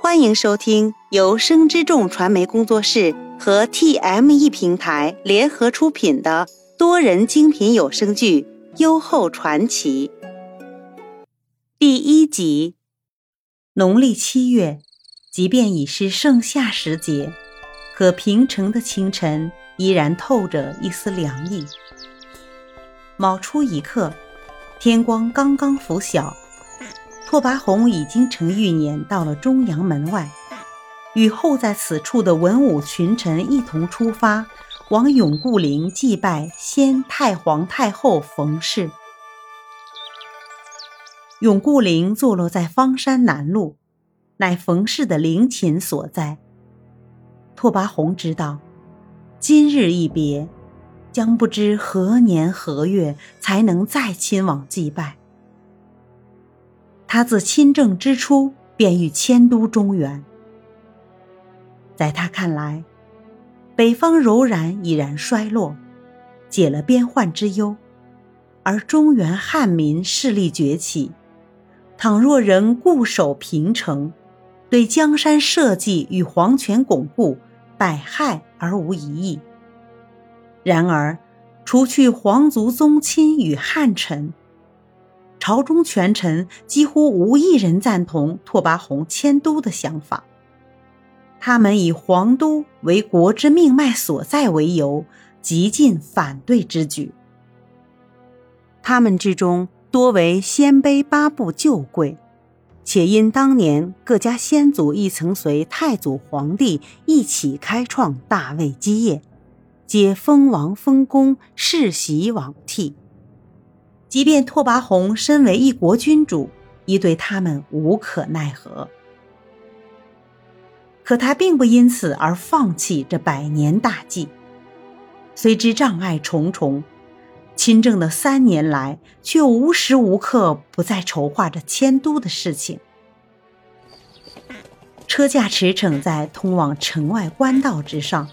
欢迎收听由生之众传媒工作室和 TME 平台联合出品的多人精品有声剧《优厚传奇》第一集。农历七月，即便已是盛夏时节，可平城的清晨依然透着一丝凉意。卯初一刻，天光刚刚拂晓。拓跋宏已经乘玉辇到了中阳门外，与候在此处的文武群臣一同出发，往永固陵祭拜先太皇太后冯氏。永固陵坐落在方山南麓，乃冯氏的陵寝所在。拓跋宏知道，今日一别，将不知何年何月才能再亲往祭拜。他自亲政之初便欲迁都中原，在他看来，北方柔然已然衰落，解了边患之忧，而中原汉民势力崛起。倘若仍固守平城，对江山社稷与皇权巩固百害而无一益。然而，除去皇族宗亲与汉臣。朝中权臣几乎无一人赞同拓跋宏迁都的想法，他们以皇都为国之命脉所在为由，极尽反对之举。他们之中多为鲜卑八部旧贵，且因当年各家先祖亦曾随太祖皇帝一起开创大魏基业，皆封王封公，世袭罔替。即便拓跋宏身为一国君主，亦对他们无可奈何。可他并不因此而放弃这百年大计。虽知障碍重重，亲政的三年来，却无时无刻不在筹划着迁都的事情。车驾驰骋在通往城外官道之上，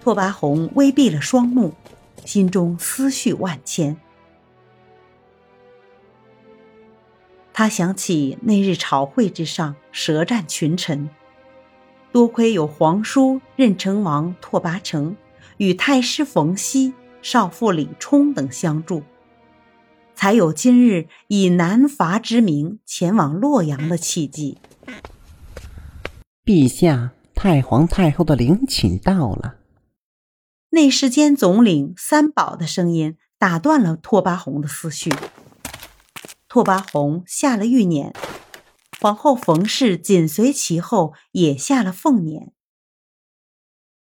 拓跋宏微闭了双目，心中思绪万千。他想起那日朝会之上，舌战群臣，多亏有皇叔任城王拓跋成与太师冯熙、少傅李冲等相助，才有今日以南伐之名前往洛阳的契机。陛下，太皇太后的陵寝到了。内侍监总领三宝的声音打断了拓跋宏的思绪。拓跋宏下了玉辇，皇后冯氏紧随其后，也下了凤辇。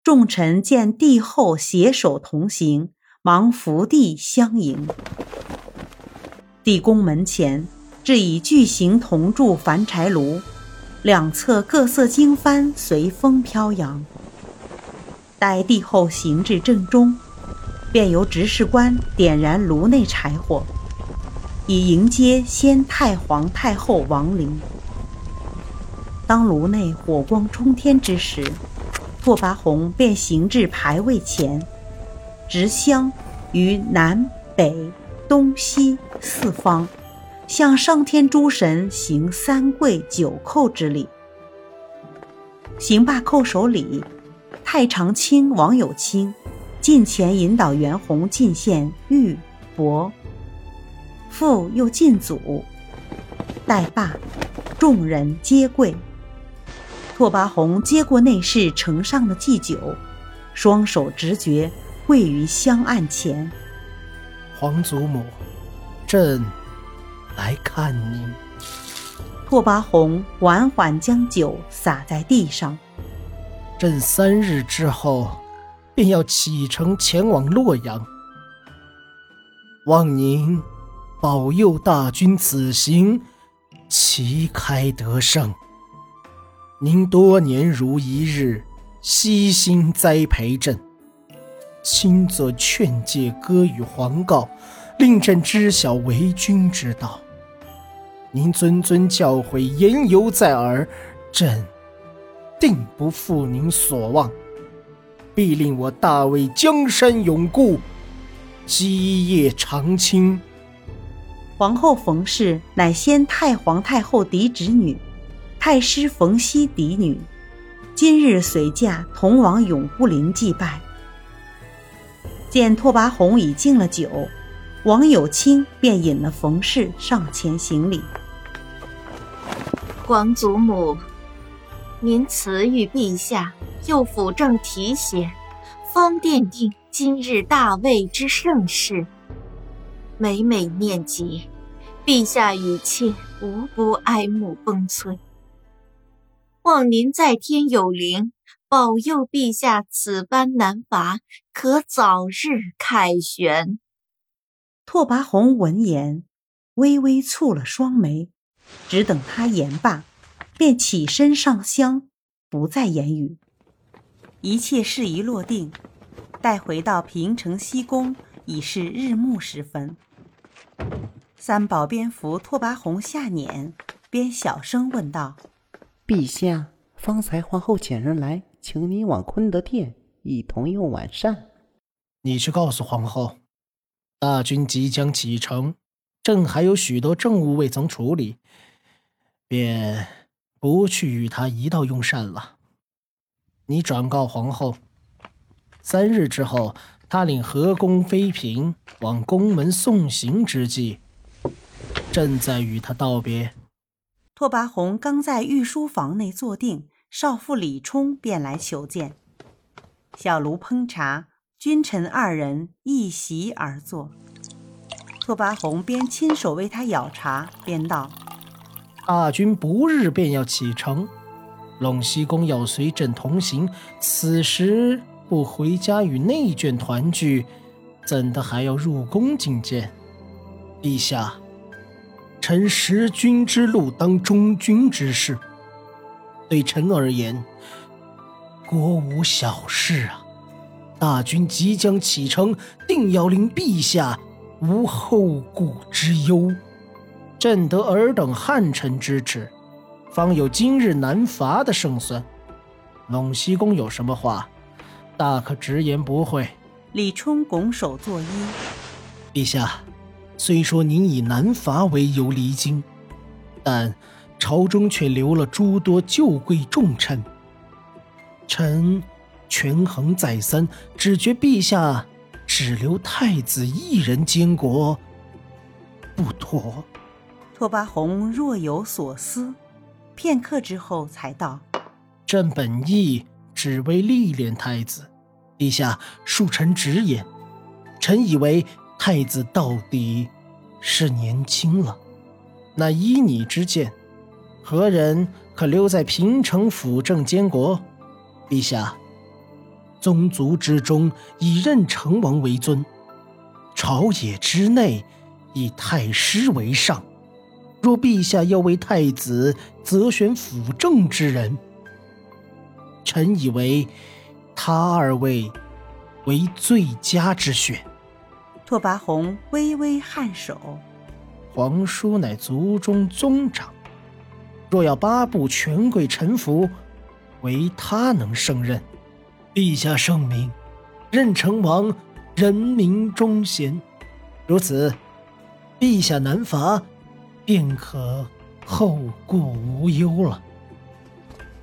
众臣见帝后携手同行，忙伏地相迎。地宫门前置以巨型铜铸凡柴炉，两侧各色经幡随风飘扬。待帝后行至正中，便由执事官点燃炉内柴火。以迎接先太皇太后亡灵。当炉内火光冲天之时，拓跋宏便行至牌位前，执香于南北东西四方，向上天诸神行三跪九叩之礼。行罢叩首礼，太常卿王有卿近前引导袁弘进献玉帛。父又进祖，待罢，众人皆跪。拓跋宏接过内侍呈上的祭酒，双手直觉跪于香案前。皇祖母，朕来看您。拓跋宏缓缓将酒洒在地上。朕三日之后，便要启程前往洛阳，望您。保佑大军此行旗开得胜。您多年如一日，悉心栽培朕，亲自劝诫歌与皇告，令朕知晓为君之道。您谆谆教诲，言犹在耳，朕定不负您所望，必令我大魏江山永固，基业长青。皇后冯氏乃先太皇太后嫡侄女，太师冯熙嫡女，今日随驾同往永固陵祭拜。见拓跋宏已敬了酒，王有清便引了冯氏上前行礼。皇祖母，您赐予陛下，又辅政提携，方奠定今日大魏之盛世。每每念及，陛下与妾无不哀慕崩摧。望您在天有灵，保佑陛下此般难伐，可早日凯旋。拓跋宏闻言，微微蹙了双眉。只等他言罢，便起身上香，不再言语。一切事宜落定，待回到平城西宫，已是日暮时分。三宝蝙蝠拓跋宏下辇，边小声问道：“陛下，方才皇后遣人来，请你往坤德殿一同用晚膳。你去告诉皇后，大军即将启程。”朕还有许多政务未曾处理，便不去与他一道用膳了。你转告皇后，三日之后，他领和宫妃嫔往宫门送行之际，朕在与他道别。拓跋宏刚在御书房内坐定，少妇李冲便来求见。小炉烹茶，君臣二人一席而坐。拓跋宏边亲手为他舀茶，边道：“大军不日便要启程，陇西公要随朕同行。此时不回家与内眷团聚，怎的还要入宫觐见？陛下，臣识君之路，当忠君之事。对臣而言，国无小事啊。大军即将启程，定要令陛下。”无后顾之忧，朕得尔等汉臣支持，方有今日南伐的胜算。陇西公有什么话，大可直言不讳。李冲拱手作揖：“陛下，虽说您以南伐为由离京，但朝中却留了诸多旧贵重臣。臣权衡再三，只觉陛下。”只留太子一人监国，不妥。拓跋宏若有所思，片刻之后才道：“朕本意只为历练太子，陛下恕臣直言，臣以为太子到底是年轻了。那依你之见，何人可留在平城辅政监国？陛下。”宗族之中，以任成王为尊；朝野之内，以太师为上。若陛下要为太子择选辅政之人，臣以为他二位为最佳之选。拓跋宏微微颔首：“皇叔乃族中宗长，若要八部权贵臣服，唯他能胜任。”陛下圣明，任成王人民忠贤，如此，陛下南伐，便可后顾无忧了。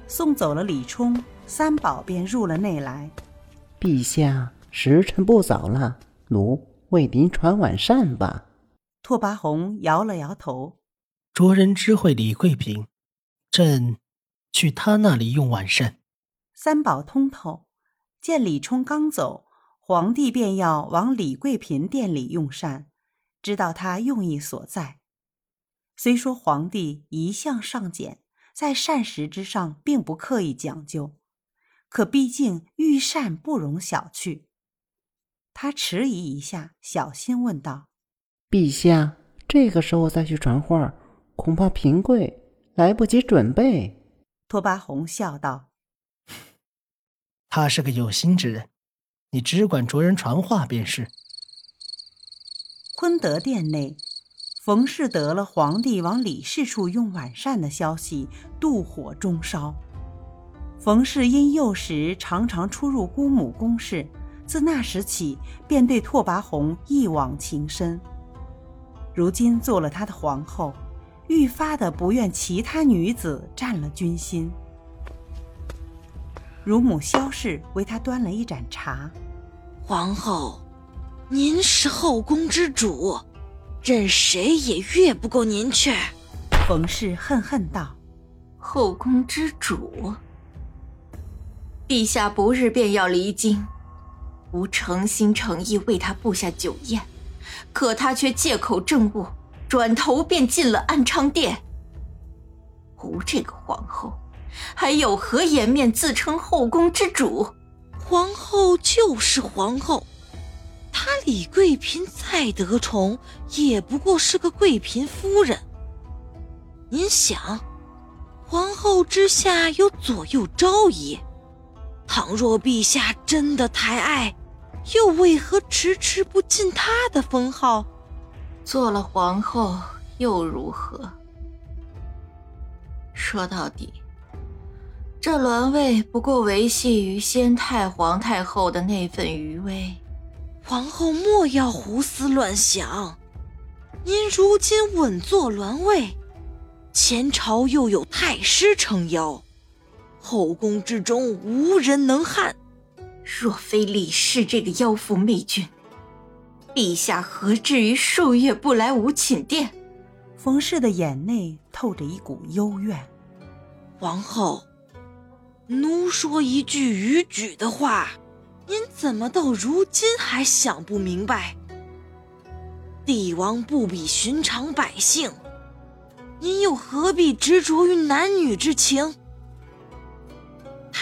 送走了李冲，三宝便入了内来。陛下，时辰不早了，奴为您传晚膳吧。拓跋宏摇了摇头：“着人知会李贵嫔，朕去他那里用晚膳。”三宝通透。见李冲刚走，皇帝便要往李贵嫔店里用膳，知道他用意所在。虽说皇帝一向尚俭，在膳食之上并不刻意讲究，可毕竟御膳不容小觑。他迟疑一下，小心问道：“陛下，这个时候再去传话，恐怕平贵来不及准备。”拓跋宏笑道。他是个有心之人，你只管着人传话便是。坤德殿内，冯氏得了皇帝往李氏处用晚膳的消息，妒火中烧。冯氏因幼时常常出入姑母宫室，自那时起便对拓跋宏一往情深。如今做了他的皇后，愈发的不愿其他女子占了军心。乳母萧氏为他端了一盏茶。皇后，您是后宫之主，任谁也越不过您去。冯氏恨恨道：“后宫之主，陛下不日便要离京，吾诚心诚意为他布下酒宴，可他却借口政务，转头便进了安昌殿。吾这个皇后。”还有何颜面自称后宫之主？皇后就是皇后，她李贵嫔再得宠，也不过是个贵嫔夫人。您想，皇后之下有左右昭仪，倘若陛下真的太爱，又为何迟迟不进她的封号？做了皇后又如何？说到底。这銮位不过维系于先太皇太后的那份余威，皇后莫要胡思乱想。您如今稳坐銮位，前朝又有太师撑腰，后宫之中无人能撼。若非李氏这个妖妇媚君，陛下何至于数月不来吾寝殿？冯氏的眼内透着一股幽怨。皇后。奴说一句逾矩的话，您怎么到如今还想不明白？帝王不比寻常百姓，您又何必执着于男女之情？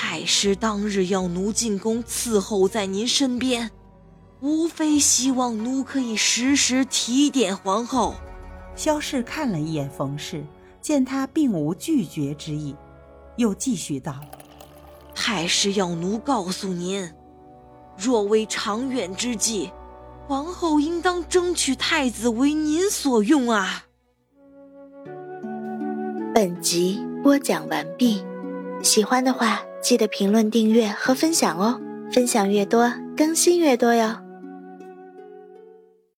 太师当日要奴进宫伺候在您身边，无非希望奴可以时时提点皇后。萧氏看了一眼冯氏，见他并无拒绝之意，又继续道。太师要奴告诉您，若为长远之计，皇后应当争取太子为您所用啊。本集播讲完毕，喜欢的话记得评论、订阅和分享哦，分享越多，更新越多哟。